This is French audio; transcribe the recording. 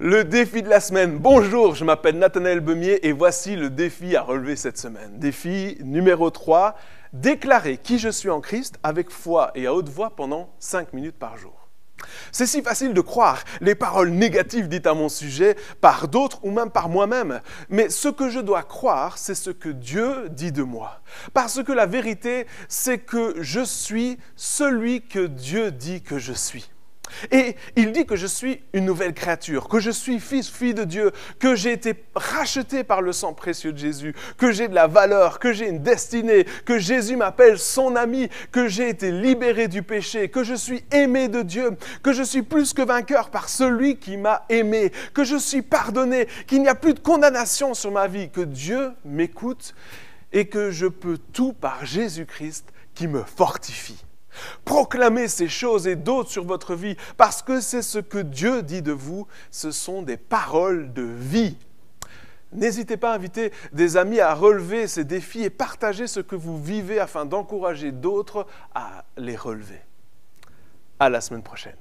Le défi de la semaine. Bonjour, je m'appelle Nathanaël Bemier et voici le défi à relever cette semaine. Défi numéro 3, déclarer qui je suis en Christ avec foi et à haute voix pendant 5 minutes par jour. C'est si facile de croire les paroles négatives dites à mon sujet par d'autres ou même par moi-même. Mais ce que je dois croire, c'est ce que Dieu dit de moi. Parce que la vérité, c'est que je suis celui que Dieu dit que je suis. Et il dit que je suis une nouvelle créature, que je suis fils, fille de Dieu, que j'ai été racheté par le sang précieux de Jésus, que j'ai de la valeur, que j'ai une destinée, que Jésus m'appelle son ami, que j'ai été libéré du péché, que je suis aimé de Dieu, que je suis plus que vainqueur par celui qui m'a aimé, que je suis pardonné, qu'il n'y a plus de condamnation sur ma vie, que Dieu m'écoute et que je peux tout par Jésus-Christ qui me fortifie. Proclamez ces choses et d'autres sur votre vie, parce que c'est ce que Dieu dit de vous, ce sont des paroles de vie. N'hésitez pas à inviter des amis à relever ces défis et partager ce que vous vivez afin d'encourager d'autres à les relever. À la semaine prochaine.